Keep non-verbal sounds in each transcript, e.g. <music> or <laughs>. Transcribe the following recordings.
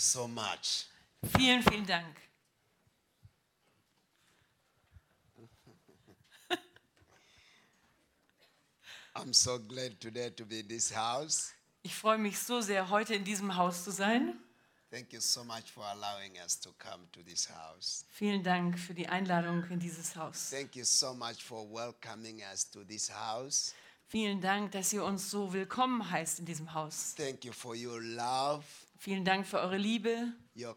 You so much. Vielen, vielen Dank. I'm so glad today to be in this house. Ich freue mich so sehr, heute in diesem Haus zu sein. Thank you so much for allowing us to come to this house. Vielen Dank für die Einladung in dieses Haus. Thank you so much for welcoming us to this house. Vielen Dank, dass ihr uns so willkommen heißt in diesem Haus. Thank you for your love, Vielen Dank für eure Liebe,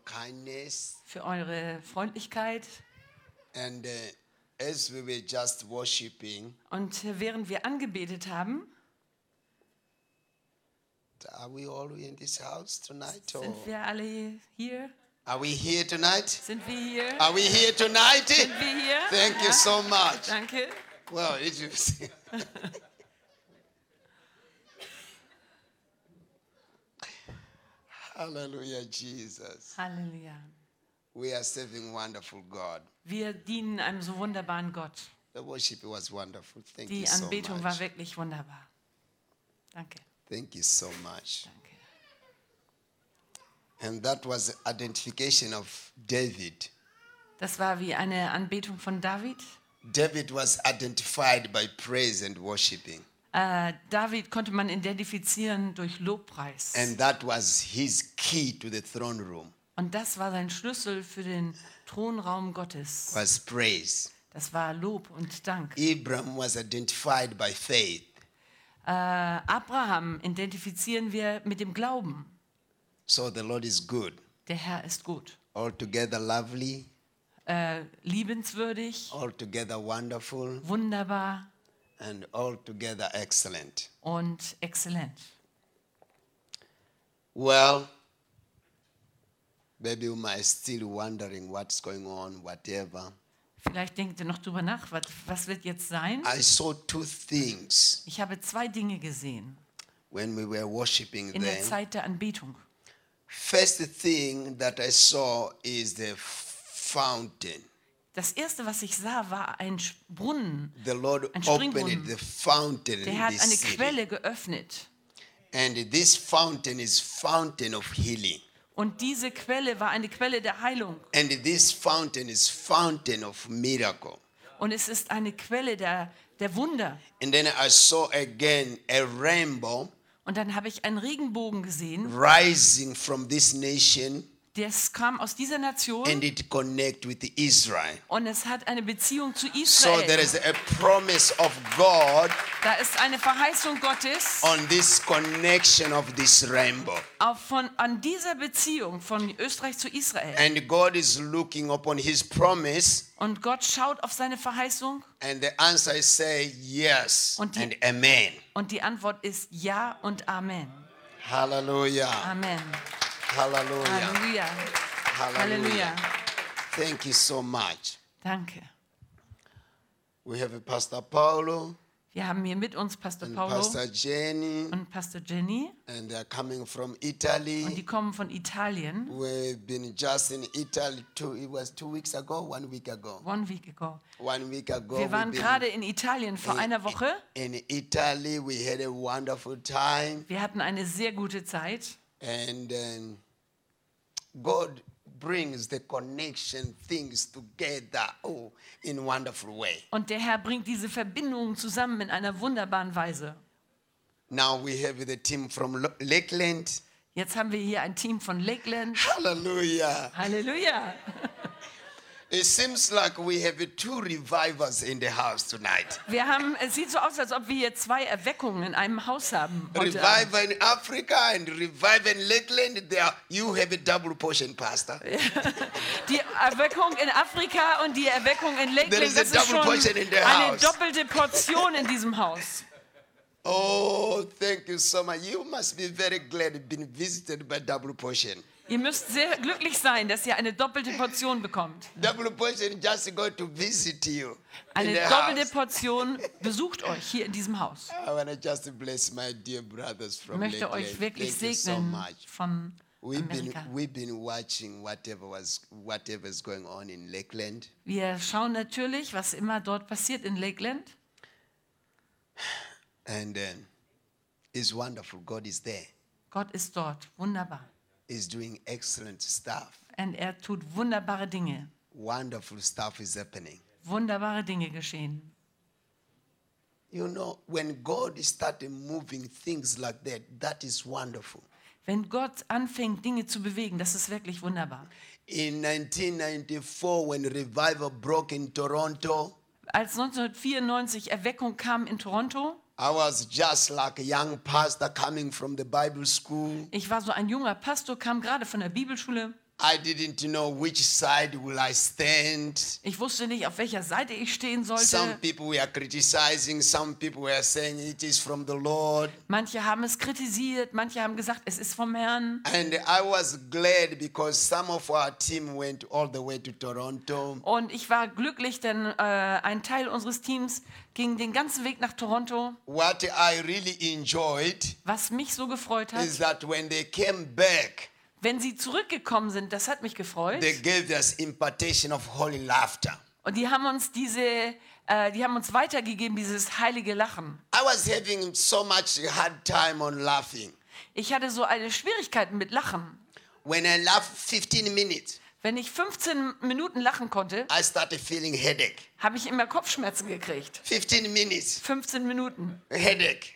kindness, für eure Freundlichkeit. and uh, as we were just worshiping, Und während wir angebetet haben, are we all in this house tonight? Or sind wir alle hier? are we here tonight? Sind wir hier? Are we here tonight? Sind wir hier? Thank you Ja, so much. Danke. Well, it is. <laughs> Hallelujah, Jesus. Halleluja. We are serving wonderful God. Wir dienen einem so wunderbaren Gott. The worship was wonderful. Thank Die you so Anbetung much. war wirklich wunderbar. Danke. Thank you so much. Danke. And that was identification of David. Das war wie eine Anbetung von David. David was identified by praise and worshiping. Äh, David konnte man identifizieren durch Lobpreis. And that was his key to the throne room Und das war sein Schlüssel für den Thronraum Gottes. was praise. Das war Lob und Dank. Abraham was identified by faith. Äh, Abraham identifizieren wir mit dem Glauben. So the Lord is good. Der Herr ist gut. Altogether lovely, Äh, liebenswürdig, altogether wonderful, wunderbar and altogether excellent. und exzellent. Well, maybe you might still wondering what's going on, whatever. Vielleicht denkt ihr noch drüber nach, was, was wird jetzt sein? I saw two things Ich habe zwei Dinge gesehen when we were worshiping in der them. Zeit der Anbetung. First thing that I saw is the fountain. Das erste, was ich sah, war ein Brunnen. The Lord Ein opened Springbrunnen. the fountain Der hat eine. Quelle geöffnet. And this fountain is fountain of healing. Und diese Quelle war eine Quelle der Heilung. And this fountain is fountain of miracle. Und es ist eine Quelle der, der Wunder. And then I saw again a rainbow Und dann habe ich einen Regenbogen gesehen. rising from this nation Das kam aus dieser Nation and it connect with Israel. und es hat eine Beziehung zu So there Israel. is a promise of God Da ist eine Verheißung Gottes on this connection of this rainbow. auf von, an dieser Beziehung von Österreich zu Israel. And God is looking upon his promise Und Gott schaut auf seine Verheißung and the answer is say yes Und die- and amen. und die Antwort ist Ja und Amen. Hallelujah. Amen. Hallelujah. Halleluja. Halleluja. Thank you so much. Danke. We have a Pastor Paulo Wir haben hier mit uns Pastor and Paulo Pastor Jenny, und Pastor Jenny and they're coming from und die Italy. kommen von Italien. We've been just in Italy two, it was two weeks ago, one week ago. One week ago. One week ago, Wir waren gerade in Italien vor einer Woche. in Italy. We had a wonderful time, Wir hatten eine sehr gute Zeit. And then God brings the connection things together oh, in wonderful way. Und der Herr bringt diese Verbindungen zusammen in einer wunderbaren Weise. Now we have the team from Lakeland. Jetzt haben wir hier ein Team von Lakeland. Hallelujah! Halleluja. It seems like we have two revivers in the house tonight. Wir haben, es sieht so aus, als ob wir hier zwei Erweckungen in einem Haus haben. Heute Abend. Revival in Africa and revival in Lakeland. There, you have a double portion, Pastor. <laughs> Die Erweckung in Afrika und die Erweckung in Lakeland, das ist schon eine doppelte Portion in diesem Haus. Oh, thank you so much. You must be very glad being visited by double portion. Ihr müsst sehr glücklich sein, dass ihr eine doppelte Portion bekommt. Double portion just go to visit you in Eine doppelte house. Portion besucht euch hier in diesem Haus. I want to just bless my dear brothers Ich from möchte euch wirklich Thank so segnen much. von We've been, we've been watching whatever was whatever is going on in Lakeland. Wir schauen natürlich, was immer dort passiert in Lakeland. And um, it's wonderful. God is there. Gott ist dort. Wunderbar. Is doing excellent stuff. Und er tut wunderbare Dinge. Wonderful stuff is happening. Wunderbare Dinge geschehen. You know, when God started moving things like that, that is wonderful. Wenn Gott anfängt, Dinge zu bewegen, das ist wirklich wunderbar. In 1994, when revival broke in Toronto, Als 1994 Erweckung kam in Toronto, I was just like a young pastor coming from the Bible school. ich war so ein junger Pastor, kam gerade von der Bibelschule. I didn't know which side will I stand. Ich wusste nicht, auf welcher Seite ich stehen Some sollte. people were criticizing, some people were saying it is from the Lord. Manche haben es kritisiert, manche haben gesagt, es ist vom Herrn. And I was glad because some of our team went all the way to Toronto. Und ich war glücklich, denn äh, ein Teil unseres Teams ging den ganzen Weg nach Toronto. What I really enjoyed Was mich so gefreut hat, is that when they came back, wenn sie zurückgekommen sind, das hat mich gefreut. they gave us impartation of holy laughter. Und die haben uns diese, äh, die haben uns weitergegeben, dieses heilige Lachen. I was having so much hard time on laughing. Ich hatte so eine Schwierigkeiten mit Lachen. When I laughed 15 minutes, Wenn ich 15 Minuten lachen konnte, habe ich immer Kopfschmerzen gekriegt. 15 minutes, 15 Minuten headache.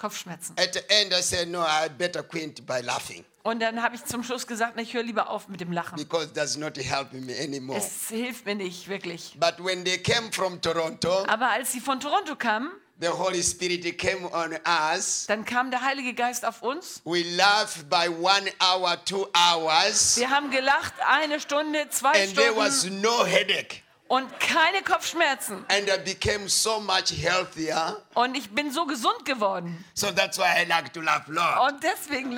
Kopfschmerzen. At the end, I said, no, I better quit by laughing Und dann habe ich zum Schluss gesagt, ich höre lieber auf mit dem Lachen. because that's not helping me anymore. Es hilft mir nicht wirklich. But when they came from Toronto, Aber als sie von Toronto kamen, the Holy Spirit came on us. dann kam der Heilige Geist auf uns. We laughed by one hour, two hours, Wir haben gelacht, eine Stunde, zwei and there was Stunden no headache. Und keine Kopfschmerzen. And I became so much healthier. Und ich bin so gesund geworden. So that's why I like to laugh, Lord. Und deswegen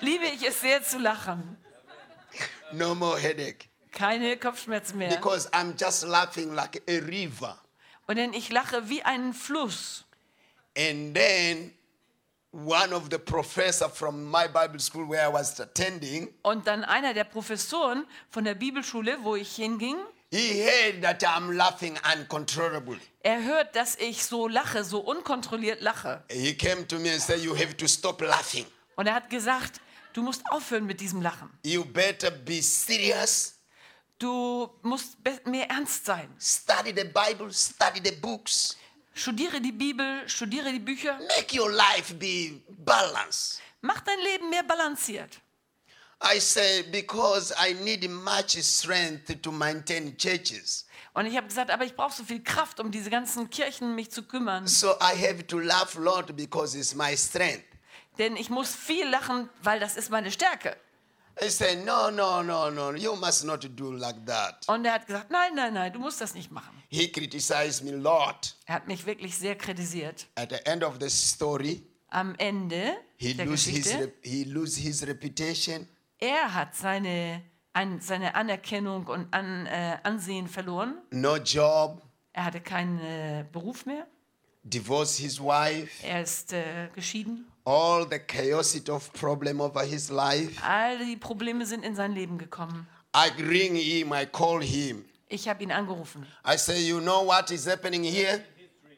liebe ich es sehr zu lachen. No more headache. Keine Kopfschmerzen mehr. Because I'm just laughing like a river. Und denn ich lache wie ein Fluss. And then one of the professor from my Bible school where I was attending, Und dann einer der Professoren von der Bibelschule, wo ich hinging, he heard that I'm laughing uncontrollably. er hört, dass ich so lache, so unkontrolliert lache. He came to me and said, You have to stop laughing. Und er hat gesagt, du musst aufhören mit diesem Lachen. You better be serious. Du musst mehr ernst sein. Study the Bible, study the books. Studiere die Bibel, studiere die Bücher. Make your life be balanced. Mach dein Leben mehr balanciert. I say, because I need much strength to maintain churches. Und ich habe gesagt, aber ich brauche so viel Kraft, um diese ganzen Kirchen mich zu kümmern. So I have to laugh a lot because it's my strength. Denn ich muss viel lachen, weil das ist meine Stärke. I say, no, no, no, no, you must not do like that. Und er hat gesagt, nein, nein, nein, du musst das nicht machen. He criticized me a lot. Er hat mich wirklich sehr kritisiert. At the end of the story, Am Ende he der lose his, Geschichte, rep- he lose his reputation. Er hat seine, an, seine Anerkennung und an, äh, Ansehen verloren. No job, Er hatte keinen äh, Beruf mehr. divorced his wife, Er ist äh, geschieden. all the chaosity of problem over his life. All die Probleme sind in sein Leben gekommen. I ring him, I call him. Ich habe ihn angerufen. I say, you know what is happening here?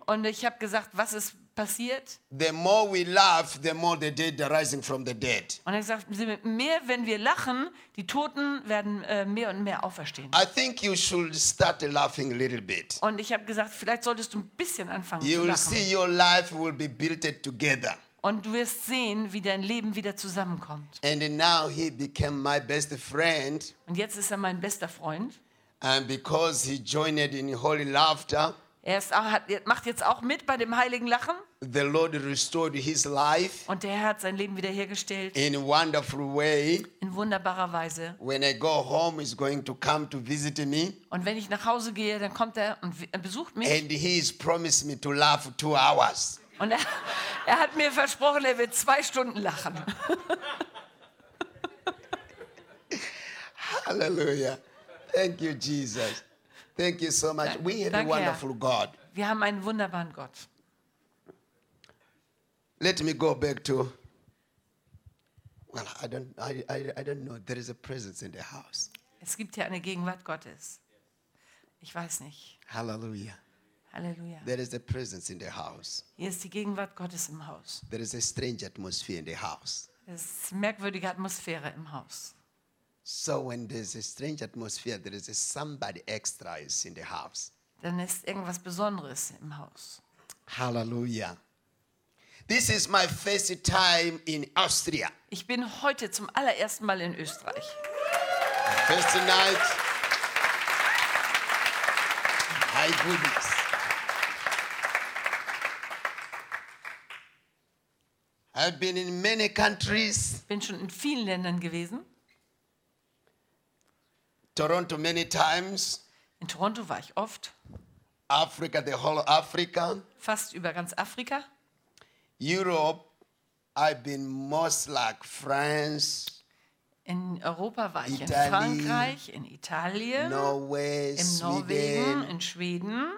Und ich habe gesagt, was ist passiert? The more we laugh, the more the dead are rising from the dead. Und er gesagt, mehr, wenn wir lachen, die Toten werden äh, mehr und mehr auferstehen. I think you should start laughing a little bit. Und ich habe gesagt, vielleicht solltest du ein bisschen anfangen You zu will lachen. see your life will be built together. Und du wirst sehen, wie dein Leben wieder zusammenkommt. And now he became my best friend. Und jetzt ist er mein bester Freund. And because he joined in holy laughter, Er ist, hat, macht jetzt auch mit bei dem heiligen Lachen. the Lord restored his life Und der Herr hat sein Leben wiederhergestellt in a wonderful way. in wunderbarer Weise. When I go home, he's going to come to visit me. Und wenn ich nach Hause gehe, dann kommt er und besucht mich. And he's promised me to laugh two hours. Und er, er hat mir versprochen, er wird zwei Stunden lachen. <laughs> Hallelujah. Thank you, Jesus. Thank you so much. We have a Danke, Herr. wonderful God. Wir haben einen wunderbaren Gott. Let me go back to. Well, I don't, I, I, I don't know. There is a presence in the house. Es gibt hier eine Gegenwart Gottes. Ich weiß nicht. Hallelujah. Halleluja. There is a presence in the house. Hier ist die Gegenwart Gottes im Haus. There is a strange atmosphere in the house. Es ist eine merkwürdige Atmosphäre im Haus. So when there's a strange atmosphere, there is a somebody extra is in the house. Dann ist irgendwas Besonderes im Haus. Hallelujah. This is my first time in Austria. Ich bin heute zum allerersten Mal in Österreich. First night. My goodness. I've been in many countries, Bin schon in vielen Ländern gewesen. Toronto many times, In Toronto war ich oft, Africa, the whole Africa, fast über ganz Afrika. Europe. I've been most like France, In Europa war ich in Frankreich, in Italien, Norway, in Norwegen, Sweden, in Schweden,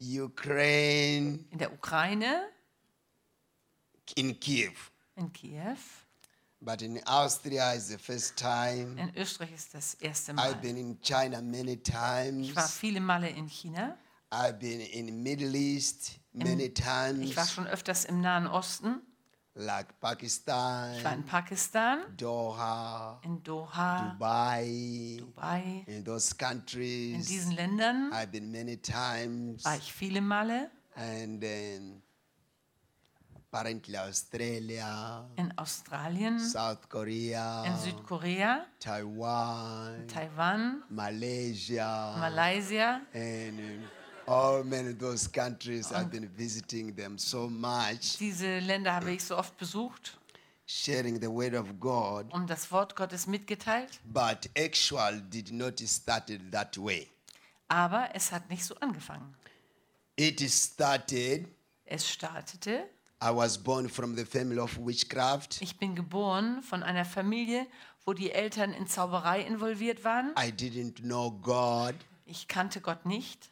Ukraine, in der Ukraine, in Kiev. in Kiew. But in Austria is the first time. In Österreich ist das erste Mal. I've been in China many Ich war times. viele Male in China. I've been in Middle East many times, Ich war schon öfters im Nahen Osten. like Ich war in Pakistan, Pakistan, Doha, in Doha, Dubai, Dubai. in those In countries. diesen Ländern I've been many times, war ich viele Male. and then apparently Australia, In Australien, South Korea, in Südkorea, Taiwan, Taiwan, Malaysia, Malaysia. and all many of those countries. I've been visiting them so much, Diese Länder habe ich so oft besucht sharing the word of God, und das Wort Gottes mitgeteilt. but actual did not start it that way. Aber es hat nicht so angefangen. It started. Es startete. I was born from the family of witchcraft. Ich bin geboren von einer Familie, wo die Eltern in Zauberei involviert waren. I didn't know God. Ich kannte Gott nicht.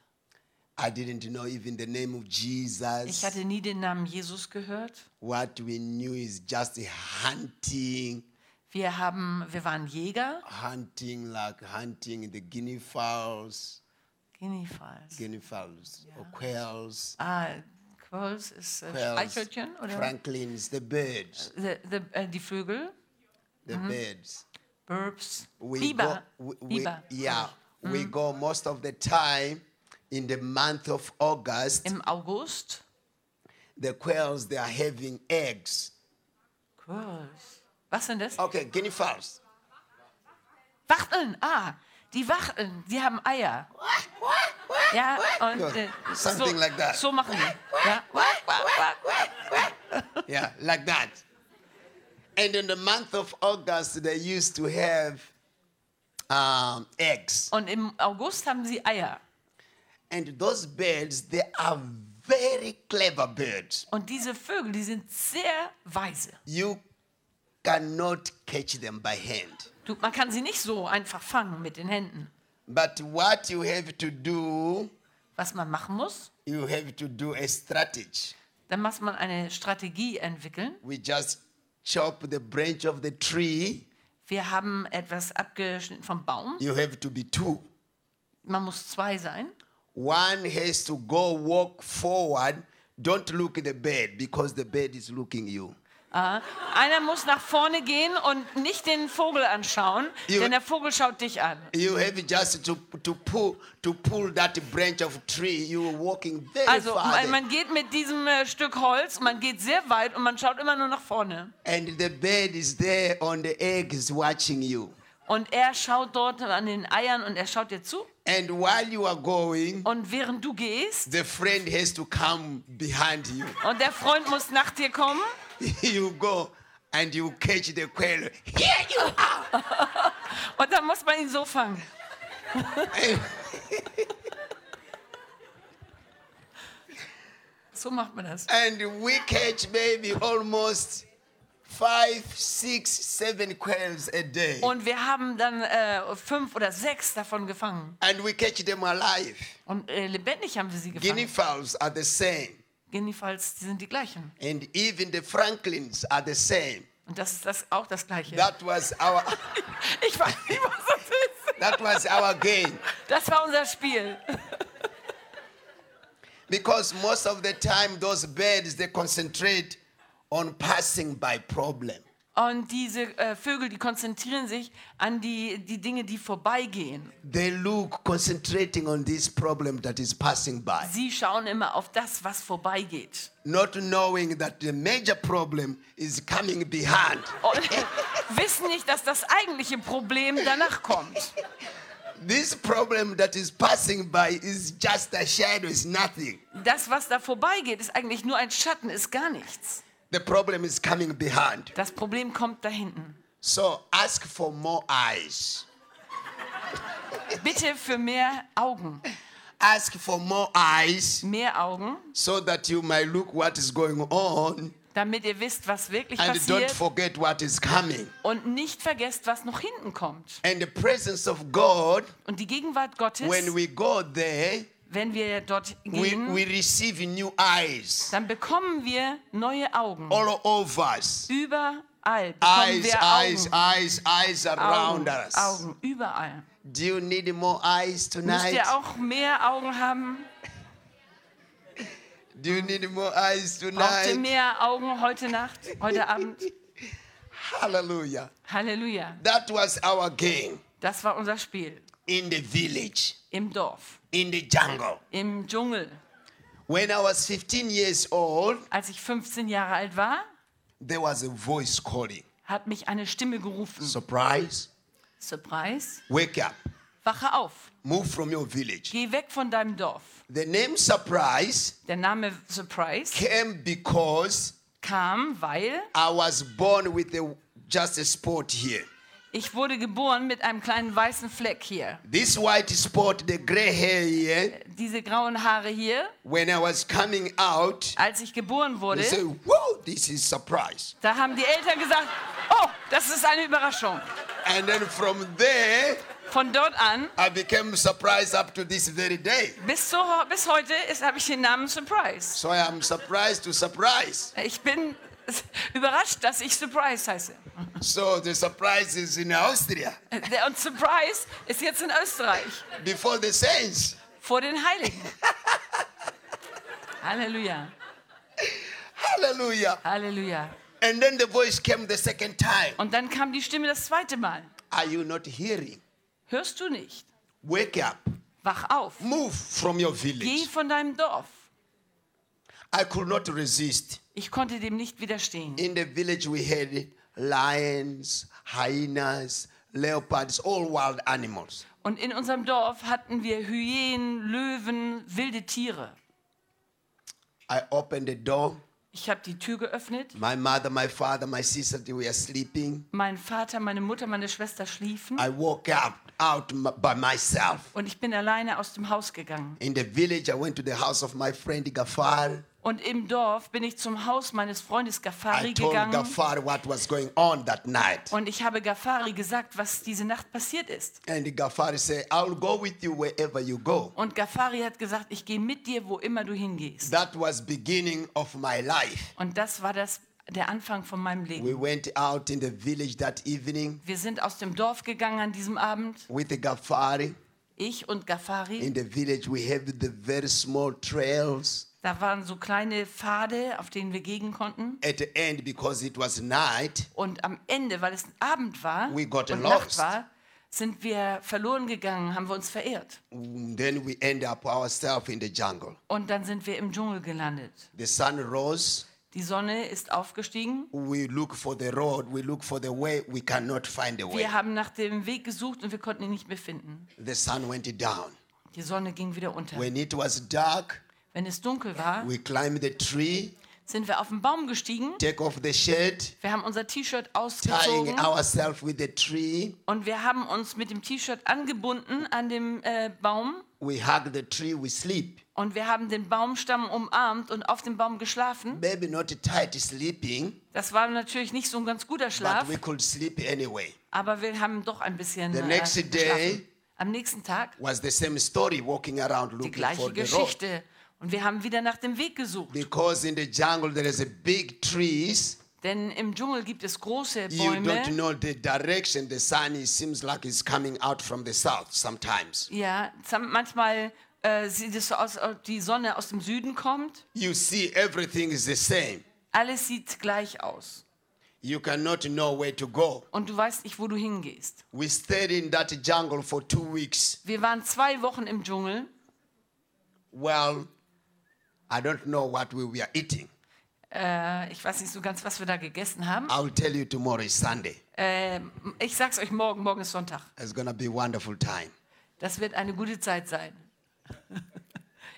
I didn't know even the name of Ich Jesus. hatte nie den Namen Jesus gehört. What we knew is just hunting, Wir, haben, wir waren Jäger. hunting like hunting the guinea fowls, Guinea Fowls. guinea fowls, or quails, Ah, Quolls ist äh, quails, Streichelchen oder franklins, the birds, the, the, äh, die Vögel, the birds. Burbs, We Biber. go, we, we- Biber. yeah, we go most of the time in the month of August. Im August. The quails they are having eggs. Quolls. Was sind das? Okay, guinea fowls. Wachteln. Ah, die Wachteln. Die haben Eier. Ja, und äh, so, Something like that. so machen die. Ja. Yeah, like that. And in the month of August, they used to have um, eggs. Und im August haben sie Eier. And those birds, they are very clever birds. Und diese Vögel, die sind sehr weise. You cannot catch them by hand. Du, man kann sie nicht so einfach fangen mit den Händen. But what you have to do, Was man machen muss, you have to do a strategy. dann muss man eine Strategie entwickeln. We just chop the branch of the tree. Wir haben etwas abgeschnitten vom Baum. You have to be two. Man muss zwei sein. One has to go walk forward. Don't look at the bird because the bird is looking you. Ah, einer muss nach vorne gehen und nicht den Vogel anschauen, You- denn der Vogel schaut dich an. You have just to, to pull to pull that branch of tree. You are walking very Also far, man, geht mit diesem äh, Stück Holz, man geht sehr weit und man schaut immer nur nach vorne. and the bird is there on the egg is watching you. Und er schaut dort an den Eiern und er schaut dir zu. And while you are going, Und während du gehst the friend has to come behind you. und der Freund muss nach dir kommen <laughs> you go and you catch the quail. Here you are. <laughs> und dann muss man ihn so fangen. <laughs> So macht man das. and we catch maybe almost five, six, seven quails a day. Und wir haben dann äh, fünf oder sechs davon gefangen. And we catch them alive. Und äh, lebendig haben wir sie Guinea gefangen. fowls are the same. Jedenfalls, die sind die gleichen. And even the franklins are the same. Und das ist das, auch das Gleiche. That was our <laughs> Ich weiß nicht, was das ist. that was our game. Das war unser Spiel. Because most of the time those birds they concentrate on passing by problem. Und diese äh, Vögel, die konzentrieren sich an die, die Dinge, die vorbeigehen. They look concentrating on this problem that is passing by, Sie schauen immer auf das, was vorbeigeht. not knowing that the major problem is coming behind. Und <laughs> wissen nicht, dass das eigentliche Problem danach kommt. <laughs> This problem that is passing by is just a shadow, is nothing. Das, was da vorbeigeht, ist eigentlich nur ein Schatten, ist gar nichts. The problem is coming behind. Das Problem kommt da hinten. So ask for more eyes. Bitte für mehr Augen. Ask for more eyes Mehr Augen, so that you might look what is going on damit ihr wisst, was wirklich and don't passiert forget what is coming. und nicht vergesst, was noch hinten kommt. And the presence of God, Und die Gegenwart Gottes, when we go there, wenn wir dort we, gehen, we receive new eyes dann bekommen wir neue Augen. all over us. Überall bekommen Eyes, wir eyes, Augen. eyes, eyes around Augen, us. Augen, überall. Do you need more eyes Müsst tonight? ihr auch mehr Augen haben? Do you need more eyes Braucht ihr tonight? mehr Augen heute Nacht, heute Abend? <laughs> Hallelujah. Halleluja. That was our game Das war unser Spiel. in the village, Im Dorf, in the jungle. im Dschungel. When I was 15 years old, Als ich 15 Jahre alt war, there was a voice calling. hat mich eine Stimme gerufen. Surprise. Surprise. Wake up. Wache auf. Move from your village. Geh weg von deinem Dorf. The name Surprise Der Name Surprise came because kam, weil I was born with a, just a spot here. Ich wurde geboren mit einem kleinen weißen Fleck hier. This white spot, the gray hair here, Diese grauen Haare hier. when I was coming out, Als ich geboren they wurde, say, whoa, this is surprise. da haben die Eltern gesagt, oh, das ist eine Überraschung. And then from there, Von dort an I became surprised up to this very day. bis, zu, bis heute ist- habe ich den Namen Surprise. So I am surprised to surprise. Ich bin <laughs> überrascht, dass ich Surprise heiße. So the surprise is in Austria Der, und Surprise ist jetzt in Österreich before the saints. vor den Heiligen. Halleluja, Hallelujah. Halleluja. And then the voice came the second time. Und dann kam die Stimme das zweite Mal. Are you not hearing? Hörst du nicht? Wake up. Wach auf. Move from your Geh village. von deinem Dorf. I could not resist. Ich konnte dem nicht widerstehen. In the village, we had lions, hyenas, leopards, all wild animals. Und in unserem Dorf hatten wir Hyänen, Löwen, wilde Tiere. I opened the door. Ich habe die Tür geöffnet. My mother, my father, my sister, they were sleeping. Mein Vater, meine Mutter, meine Schwester schliefen. I walked out, out by myself. Und ich bin alleine aus dem Haus gegangen. In the village, I went to the house of my friend Gafar. Und im Dorf bin ich zum Haus meines Freundes I Gafari told gegangen. Gafar what was going on that night. Und ich habe Gafari gesagt, was diese Nacht passiert ist. And Gafar said, I'll go with you wherever you go. Und Gafari hat gesagt, ich gehe mit dir, wo immer du hingehst. That was beginning of my life. Und das war das, der Anfang von meinem Leben. We went out in the village that evening Wir sind aus dem Dorf gegangen an diesem Abend. with the Gafari. Ich und Gafari. In the village, we have the very small trails. Da waren so kleine Pfade, auf denen wir gehen konnten. At the end, because it was night, Und am Ende, weil es Abend war We got und lost. Nacht war, sind wir verloren gegangen, haben wir uns verirrt. then we end up ourselves in the jungle. Und dann sind wir im Dschungel gelandet. The sun rose. Die Sonne ist aufgestiegen. We look for the road. We look for the way. We cannot find the way. Wir haben nach dem Weg gesucht und wir konnten ihn nicht mehr finden. The sun went down. Die Sonne ging wieder unter. When it was dark, Wenn es dunkel war, we climbed the tree, sind wir auf den Baum gestiegen. take off the shade, Wir haben unser T-Shirt tying ausgezogen ourselves with the tree. und wir haben uns mit dem T-Shirt angebunden an dem äh, Baum We hug the tree. We sleep. und wir haben den Baumstamm umarmt und auf dem Baum geschlafen. Maybe not tight sleeping, Das war natürlich nicht so ein ganz guter but Schlaf, we could sleep anyway. aber wir haben doch ein bisschen The äh, next geschlafen. day- Am nächsten Tag Was the same story walking around die gleiche for the road. Und wir haben wieder nach dem Weg gesucht. Because in the jungle there is a big trees. Denn im Dschungel gibt es große You don't Bäume. know the direction. The sun it seems like it's coming out from the south sometimes. Ja, manchmal äh, sieht es so aus, als ob die Sonne aus dem Süden kommt You see everything is the same. Alles sieht gleich aus. You cannot know where to go. Und du weißt nicht, wo du hingehst. We stayed in that jungle for two weeks. Wir waren zwei Wochen im Dschungel. Well, I don't know what we were eating. Äh, ich weiß nicht so ganz, was wir da gegessen haben. I'll tell you tomorrow is Sunday. Äh, ich sag's euch morgen. Morgen ist Sonntag. It's going to be a wonderful time. Das wird eine gute Zeit sein. <laughs>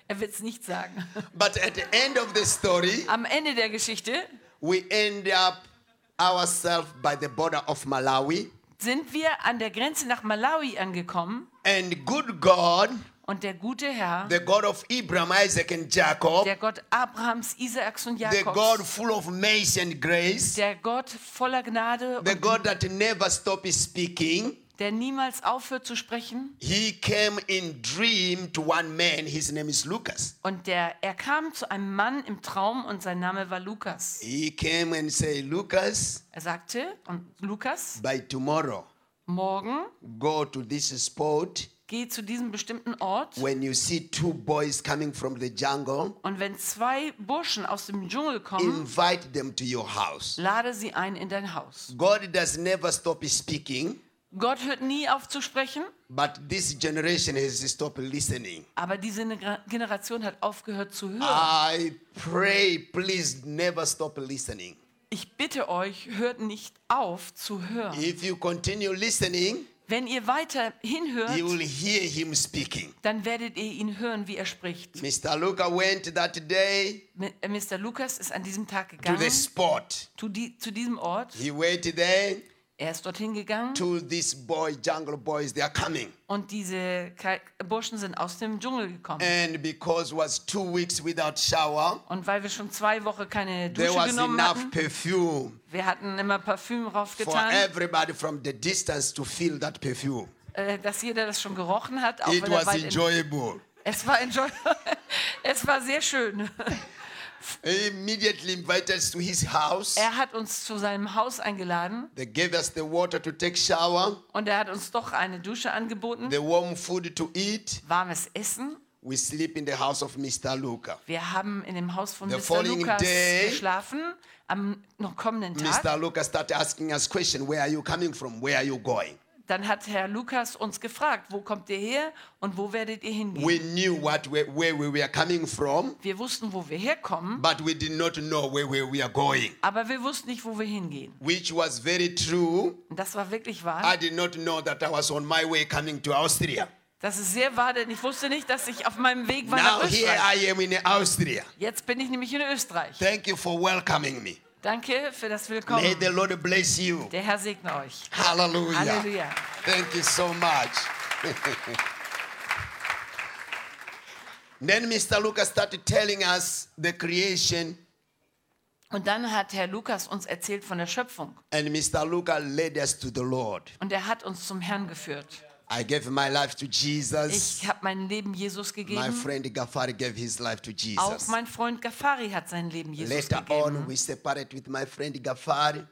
er wird's nicht sagen. But at the end of the story, Am Ende der Geschichte we end up ourselves by the border of Malawi. sind wir an der Grenze nach Malawi angekommen And good God, und der gute Herr, the God of Abraham, Isaac, and Jacob, der Gott Abrahams, Isaaks und the God Jakobs, full of mercy and grace, der Gott voller Gnade the God that never stops speaking, der niemals aufhört zu sprechen. he came in dream to one man. His name is Lucas. Und der, er kam zu einem Mann im Traum und sein Name war Lukas. He came and said, Lucas, Er sagte, und Lukas, by tomorrow, morgen go to this spot. geh zu diesem bestimmten Ort When you see two boys coming from the jungle, und wenn zwei Burschen aus dem Dschungel kommen, invite them to your house. lade sie ein in dein Haus. God does never stop speaking, Gott hört nie auf zu sprechen, but this generation has stopped listening. aber diese Gener- Generation hat aufgehört zu hören. I pray, please never stop listening. Ich bitte euch, hört nicht auf zu hören. If you continue listening, Wenn ihr weiter you hinhört, will hear him speaking. dann werdet ihr ihn hören, wie er spricht. Mr. Luca went that day Mi- äh, Mr. Lukas ist an diesem Tag to gegangen the spot. zu, die, zu diesem Ort. He went there Er ist dorthin gegangen to these boys, jungle boys, they are coming. und diese Burschen sind aus dem Dschungel gekommen. And because was two weeks without shower, Und weil wir schon zwei Wochen keine there Dusche was genommen enough hatten, perfume wir hatten immer Parfüm for raufgetan, everybody from the distance to feel that perfume. äh, dass jeder das schon gerochen hat. Auch It was enjoyable. es, war enjoy <laughs> es war sehr schön. <laughs> He immediately invited us to his house. Er hat uns zu seinem Haus eingeladen They gave us the water to take shower, und er hat uns doch eine Dusche angeboten, the warm food to eat. warmes Essen. We sleep in the house of Mr. Luca. Wir haben in dem Haus von The Mr. Lukas day- geschlafen am noch kommenden Tag. Mr. Luca started asking us questions. Where are you coming from? Where are you going? Dann hat Herr Lukas uns gefragt, wo kommt ihr her und wo werdet ihr hingehen? We knew what we, where we were coming from, wir wussten, wo wir herkommen, but we did not know where, we are going, aber wir wussten nicht, wo wir hingehen. which was very true. Das war wirklich wahr. I did not know that I was on my way coming to Austria. Das ist sehr wahr, denn ich wusste nicht, dass ich auf meinem Weg war nach Now here Österreich. I am in Austria. Jetzt bin ich nämlich in Österreich. Thank you for welcoming me. Danke für das May Willkommen. the Lord bless you. Der Herr segne euch. Hallelujah. Halleluja. Thank you so much. <laughs> then Mr. Lucas started telling us the creation, Und dann hat Herr Lukas uns erzählt von der Schöpfung. and Mr. Lucas led us to the Lord. Und er hat uns zum Herrn geführt. I gave my life to Jesus. Ich habe mein Leben Jesus gegeben. My friend Gafari gave his life to Jesus. Auch mein Freund Gafari hat sein Leben Jesus Later on, we separated with my friend Gafari.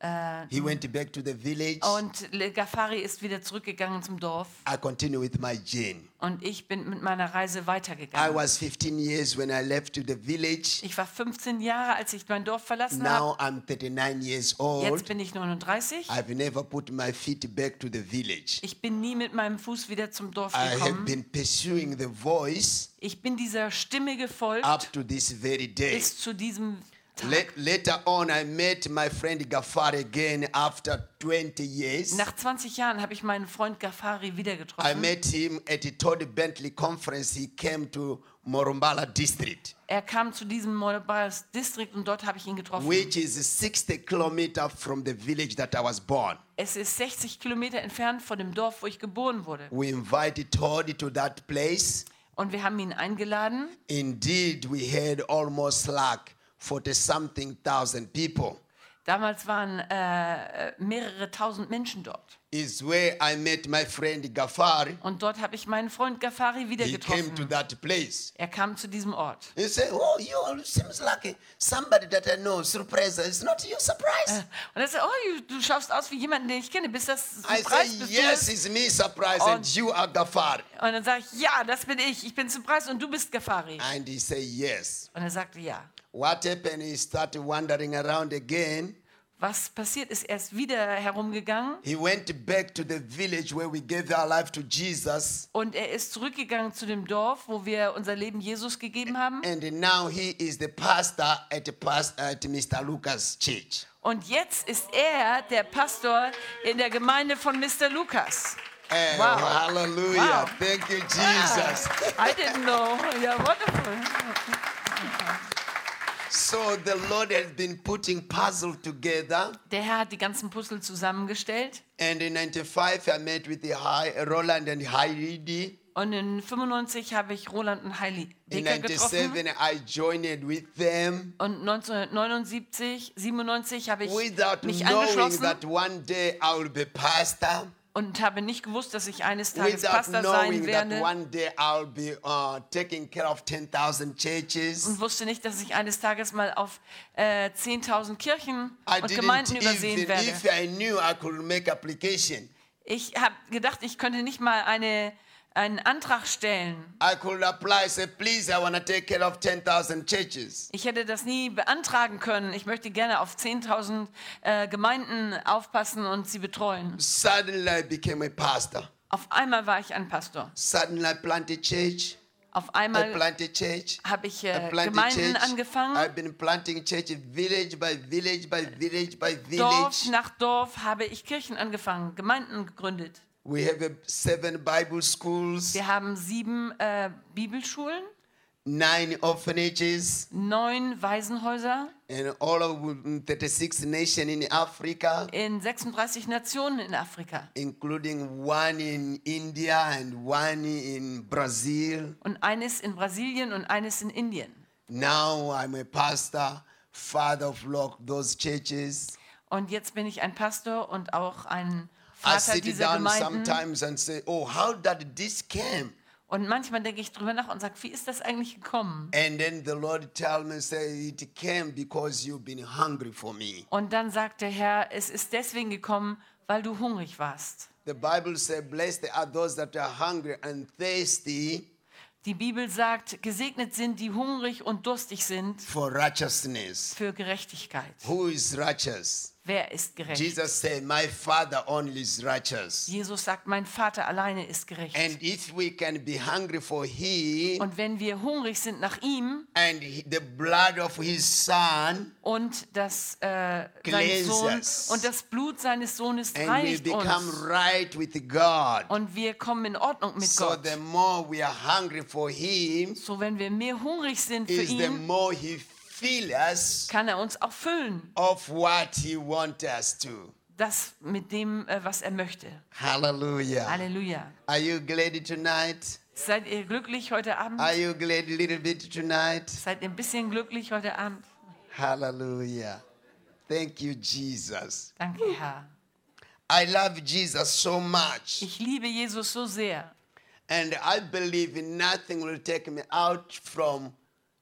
Äh, He went back to the village. Und Gafari ist wieder zurückgegangen zum Dorf. I continue with my journey. Und ich bin mit meiner Reise I weitergegangen. was 15 years when I left to the village. Ich war 15 Jahre, als ich mein Dorf verlassen Now habe. I'm 39 years Jetzt old. bin ich 39. I've never put my feet back to the village. Ich bin nie mit meinem Fuß wieder zum Dorf I have gekommen. been pursuing the voice Ich bin dieser Stimme gefolgt up to this very day. bis zu diesem Tag. La- later on, I met my friend Gafari again after 20 years. Nach 20 Jahren habe ich meinen Freund Gafari wieder I getroffen. met him at the Todd Bentley conference. He came to Morumbala district, Er kam zu diesem Morabayas District und dort habe ich ihn getroffen. which is 60 kilometers from the village that I was born. Es ist 60 Kilometer entfernt von dem Dorf, wo ich geboren wurde. We invited Todd to that place. Und wir haben ihn eingeladen. Indeed, we had almost like 40 something thousand people. Damals waren äh, mehrere tausend Menschen dort. Is where I met my friend Gafari. Und dort habe ich meinen Freund Gafari wieder He came to getroffen. that place. Er kam zu diesem Ort. He said, Oh, you seems like somebody that I know. Surprise. It's not you, surprise. Und er sagte, oh, du, du schaust aus wie jemanden, den ich kenne. Bist das I Surprise? say, Bist Yes, du it's me, surprise, and you are Gafari. das? Und dann sage ich, ja, das bin ich. Ich bin Surprise und du bist Gafari. And he said, Yes. Und er sagte, ja. What happened? He started wandering around again. Was passiert ist, er ist wieder herumgegangen He went back to the village where we gave our life to Jesus. und er ist zurückgegangen zu dem Dorf, wo wir unser Leben Jesus gegeben haben. And now he is the pastor at, the past, at Mr. Lucas' church. Und jetzt ist er der Pastor in der Gemeinde von Mr. Lukas. And Wow. Hallelujah. Wow. Thank you, Jesus. I didn't know. Ja, wonderful. So the Lord has been putting puzzle together. Der Herr hat die ganzen Puzzle zusammengestellt. And in 95, I met with the high, Roland and Heidi. Und in 95 habe ich Roland und Heili In Dicker getroffen. 97, I joined with them Und 1979, 97 habe ich without mich knowing angeschlossen that one day I will be pastor. Und habe nicht gewusst, dass ich eines Tages Without Pastor sein werde. one day I'll be uh, taking care of 10,000 churches. Und wusste nicht, dass ich eines Tages mal auf äh, 10.000 Kirchen I und Gemeinden übersehen even, werde. I knew I could make application. Ich habe gedacht, ich könnte nicht mal eine, einen Antrag stellen. I could apply, say, please, I want to take care of 10,000 churches. Ich hätte das nie beantragen können. Ich möchte gerne auf 10.000 äh, Gemeinden aufpassen und sie betreuen. Suddenly I became a pastor. Auf einmal war ich ein Pastor. Suddenly I planted church. Auf einmal habe ich äh, Gemeinden church. angefangen. I've been planting church village by village by village by Dorf village. nach Dorf habe ich Kirchen angefangen, Gemeinden gegründet. We have a seven Bible schools, Wir haben sieben äh, Bibelschulen, nine orphanages, neun Waisenhäuser and all of 36 nations in Africa, in 36 Nationen in Afrika including one in India and one in Brazil. und eines in Brasilien und eines in Indien. Now I'm a pastor, father of those churches. Und jetzt bin ich ein Pastor und auch ein Vater sit dieser down Gemeinden. sometimes and say, "Oh, how did this came?" Und manchmal denke ich drüber nach und sage, wie ist das eigentlich gekommen? And then the Lord tell me, "Say it came because you've been hungry for me." Und dann sagt der Herr, es ist deswegen gekommen, weil du hungrig warst. The Bible says, "Blessed are those that are hungry and thirsty Die Bibel sagt, gesegnet sind, die hungrig und durstig sind for righteousness." für Gerechtigkeit. Who is righteous? Wer ist gerecht? Jesus said, "My Father only is righteous." Jesus sagt, mein Vater alleine ist gerecht. And if we can be hungry for Him Und wenn wir hungrig sind nach ihm and he- the blood of His Son, und das, äh, Sohn und das Blut seines Sohnes and we reinigt become uns right with God. und wir kommen in Ordnung mit So Gott. the more we are hungry for Him, So wenn wir mehr hungrig sind für is the ihn, more He fills us kann er uns auch füllen. of what He wants us to. Das mit dem, äh, was er möchte. Hallelujah. Halleluja. Are you glad tonight? Seid ihr glücklich heute Abend? Are you glad a little bit tonight? Seid ihr ein bisschen glücklich heute Abend? Hallelujah. Thank you, Jesus. Danke, Herr. I love Jesus so much. Ich liebe Jesus so sehr. And I believe nothing will take me out from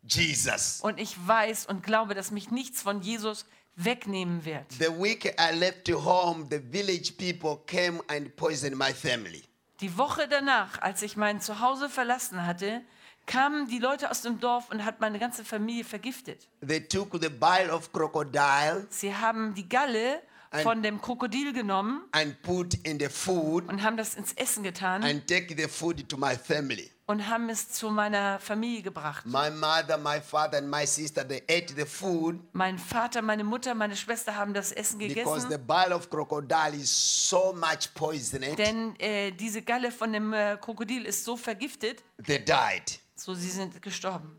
Jesus. Und ich weiß und glaube, dass mich nichts von Jesus wegnehmen wird. The week I left home, the village people came and poisoned my family. Die Woche danach, als ich mein Zuhause verlassen hatte, kamen die Leute aus dem Dorf und hat meine ganze Familie vergiftet. They took the bile of crocodile Sie haben die Galle von dem Krokodil genommen and put in the food und haben das ins Essen getan and take the food to my family. und haben es zu meiner Familie gebracht. My mother, my father, and my sister, they ate the food Mein Vater, meine Mutter, meine Schwester haben das Essen because the gegessen, bile of crocodile is so much poisoned, denn äh, diese Galle von dem äh, Krokodil ist so vergiftet, they died. so sie sind gestorben.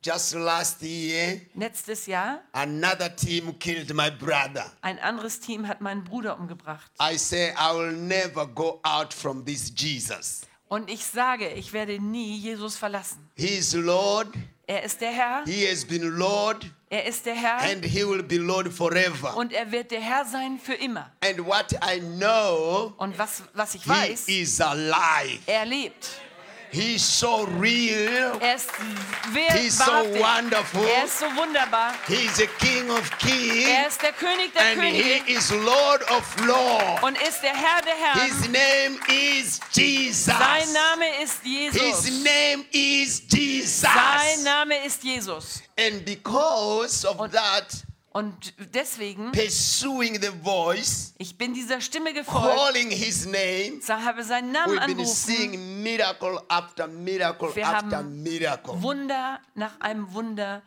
Just last year, Letztes Jahr, another team killed my brother. ein anderes Team hat meinen Bruder umgebracht. I say, I will never go out from this Jesus. Und ich sage, ich werde nie Jesus verlassen. He is Lord, Er ist der Herr, He has been Lord, er ist der Herr and He will be Lord forever. und er wird der Herr sein für immer. And what I know, Und was, was ich He weiß, is alive. er lebt. He's so real. Er ist He's so wonderful. Er ist so wunderbar. He's the King of Er Kings. ist der König der And he is Lord of Lords. und ist der Herr der Herren. His name is Jesus. Sein Name ist His name is Jesus. Sein Name ist Jesus. And because of that, Und deswegen, pursuing the voice, ich bin dieser Stimme gefolgt, calling his name, habe seinen Namen we've been angerufen. seeing miracle after miracle Wir after haben miracle. Wunder nach einem Wunder,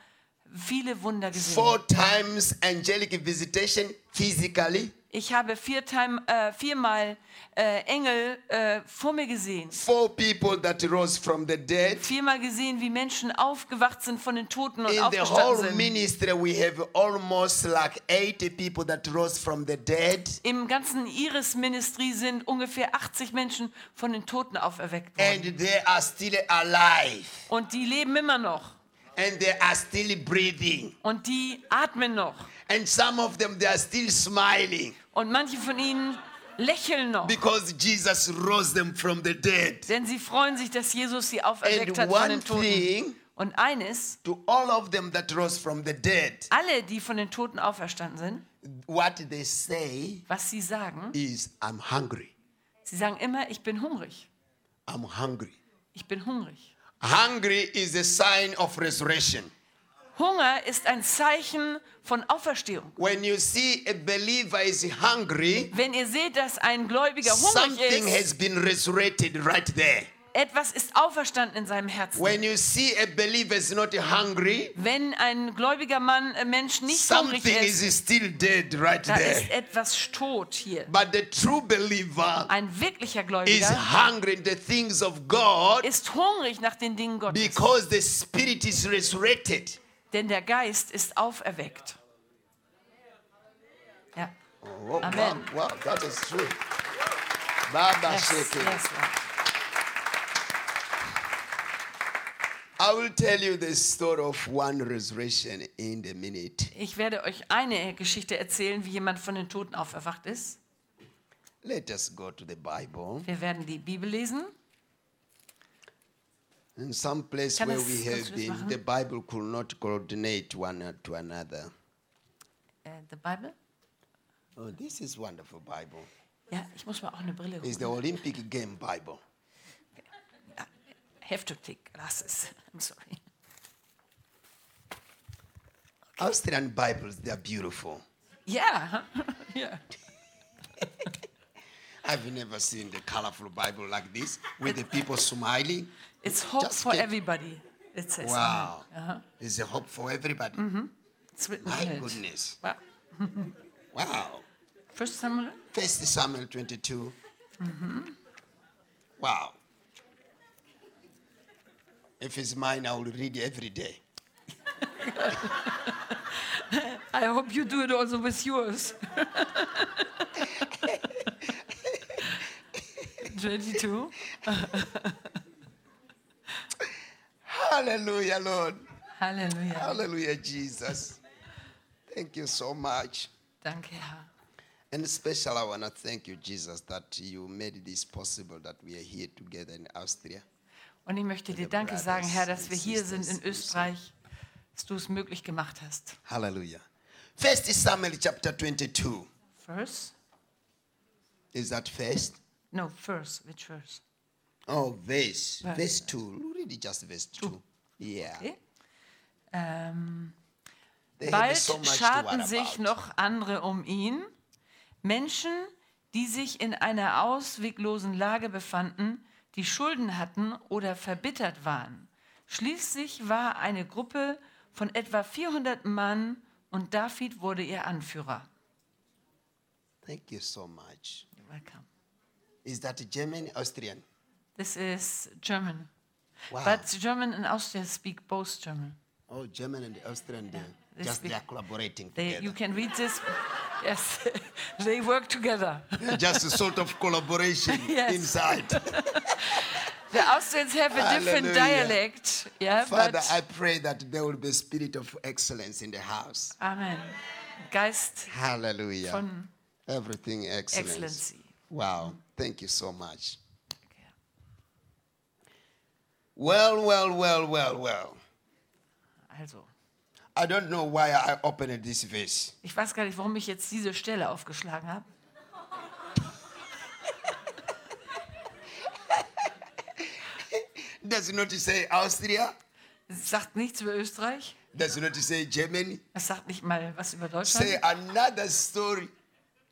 viele Wunder gesehen. Four times angelic visitation physically, Ich habe vier time, äh, viermal äh, Engel äh, vor mir gesehen. four people that rose from the dead. Viermal gesehen, wie Menschen aufgewacht sind von den Toten und In the aufgestanden whole sind. ministry, we have almost like 80 people that rose from the dead. Im ganzen Iris-Ministry sind ungefähr 80 Menschen von den Toten auferweckt worden. And they are still alive. Und die leben immer noch. And they are still breathing. Und die atmen noch. And some of them, they are still smiling Und manche von ihnen lächeln noch. because Jesus rose them from the dead. Denn sie freuen sich, dass Jesus sie auferweckt And hat von den Toten. thing Und eines, to all of them that rose from the dead, alle, die von den Toten auferstanden sind, what they say was sie sagen, is, I'm hungry. sie sagen immer, ich bin hungrig. I'm hungry. Ich bin hungrig. Hungry is a sign of resurrection. Hunger ist ein Zeichen von Auferstehung. When you see a believer is hungry, Wenn ihr seht, dass ein Gläubiger hungrig something ist, has been resurrected right there. Etwas ist auferstanden in seinem Herzen. When you see a believer is not hungry, Wenn ein gläubiger Mann, äh, Mensch nicht hungrig something ist, is still dead right da ist there. etwas tot hier. But the true believer Ein wirklicher is Gläubiger hungry in the things of God ist hungrig nach den Dingen Gottes, because the spirit is resurrected. denn der Geist ist auferweckt. Ja. Oh, Amen. Wow, wow, that is true. Baba Yes, yes, Lord. I will tell you the story of one resurrection in a minute. Ich werde euch eine Geschichte erzählen, wie jemand von den Toten auferwacht ist. Let us go to the Bible. Wir werden die Bibel lesen. In some place where we have been, machen? the Bible could not coordinate one to another. Äh, the Bible? Oh, this is wonderful Bible. Ja, ich muss mal auch eine Brille It's the holen. Olympic game Bible. Have to take glasses. I'm sorry. Austrian Bibles, they are beautiful. Yeah, <laughs> yeah. <laughs> I've never seen the colorful Bible like this with the people smiling. It's hope Just for everybody. It says. Wow. Uh-huh. It's a hope for everybody. Mm-hmm. It's written My it. goodness. Wow. <laughs> Wow. First Samuel. First Samuel 22. Mm-hmm. Wow. If it's mine, I will read every day. <laughs> I hope you do it also with yours. <laughs> 22. <laughs> Hallelujah, Lord. Hallelujah. Hallelujah, Jesus. Thank you so much. Danke, Herr. And especially, I want to thank you, Jesus, that you made this possible that we are here together in Austria. Und ich möchte dir Danke sagen, Herr, dass wir hier sind in Österreich, dass du es möglich gemacht hast. Hallelujah. First Samuel chapter 22. First? Is that first? No, first. Which verse? Oh, verse. Verse. Verse 2. Read it just verse 2. Yeah. Okay. Ähm, bald so scharten sich noch andere um ihn, Menschen, die sich in einer ausweglosen Lage befanden, die Schulden hatten oder verbittert waren. Schließlich war eine Gruppe von etwa 400 Mann und David wurde ihr Anführer. Thank you so much. You're welcome. Is that German, Austrian? This is German. Wow. But German and Austria speak both German. oh, German and Austrian, they they just they are collaborating They, together. you can read this. <laughs> Yes, <laughs> they work together. just a sort of collaboration <laughs> inside. The Austrians have a different Hallelujah. dialect. Yeah, Father, but I pray that there will be a spirit of excellence in the house. Amen. Geist Hallelujah. von Everything excellence. Excellency. Wow. Thank you so much. Well, well, well, well, well. Also, I don't know why I opened this verse. ich weiß gar nicht, warum ich jetzt diese Stelle aufgeschlagen habe. Does not say Austria? Es sagt nichts über Österreich. Does not say Germany? Es sagt nicht mal was über Deutschland. Say another story.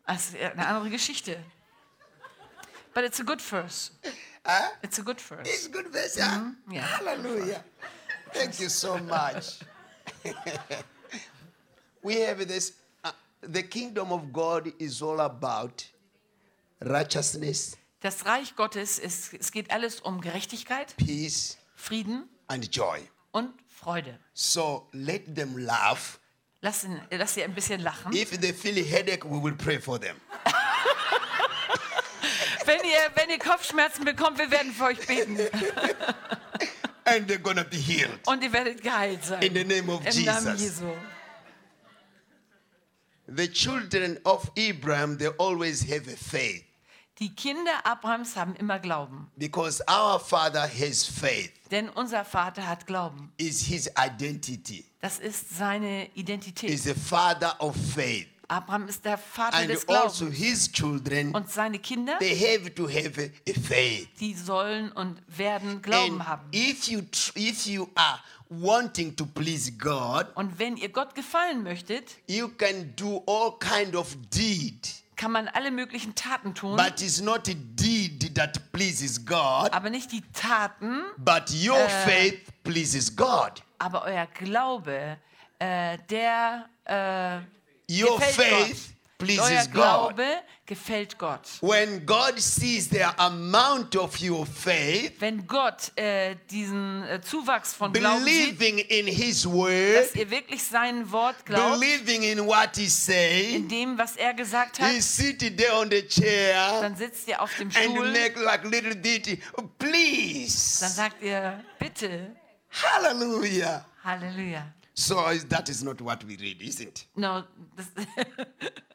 Ist eine andere Geschichte. But it's a good verse. Huh? It's a good verse. It's good verse, yeah? yeah. Hallelujah. Thank you so much. <laughs> we have this. uh, the kingdom of God is all about righteousness, Das Reich Gottes ist, es geht alles um Gerechtigkeit, peace, Frieden and joy. und Freude. So let them laugh. Lass, ihn, lass sie ein bisschen lachen. If they feel a headache, we will pray for them. <laughs> Wenn ihr, wenn ihr Kopfschmerzen bekommt, wir werden für euch beten. <laughs> And they're to be healed. Und ihr werdet geheilt sein. In the name of Im Namen Jesus. Jesu. The children of Abraham, they always have a faith Die Kinder Abrahams haben immer Glauben. because our father has faith, Denn unser Vater hat Glauben. is his identity. Das ist seine Identität. Is a father of faith. Abraham ist der Vater And des also Glaubens. his children, Und seine Kinder, they have to have a, faith. die sollen und werden Glauben And haben. if you if you are wanting to please God, Und wenn ihr Gott gefallen möchtet, you can do all kind of deed, kann man alle möglichen Taten tun, but it's not a deed that pleases God, aber nicht die Taten, but your faith pleases God. aber euer Glaube, äh, der äh, Your gefällt faith Gott. pleases Euer God. Glaube gefällt Gott. When God sees the amount of your faith, Wenn Gott äh, diesen äh, Zuwachs von Glauben sieht, believing in His word, dass ihr wirklich sein Wort glaubt, believing in what saying, in dem, was er gesagt hat, sitting there on the chair dann sitzt ihr auf dem and you Stuhl, make like little ditty, dann please. sagt ihr, bitte, Hallelujah. Halleluja. So is- that is not what we read, isn't it? No, <laughs>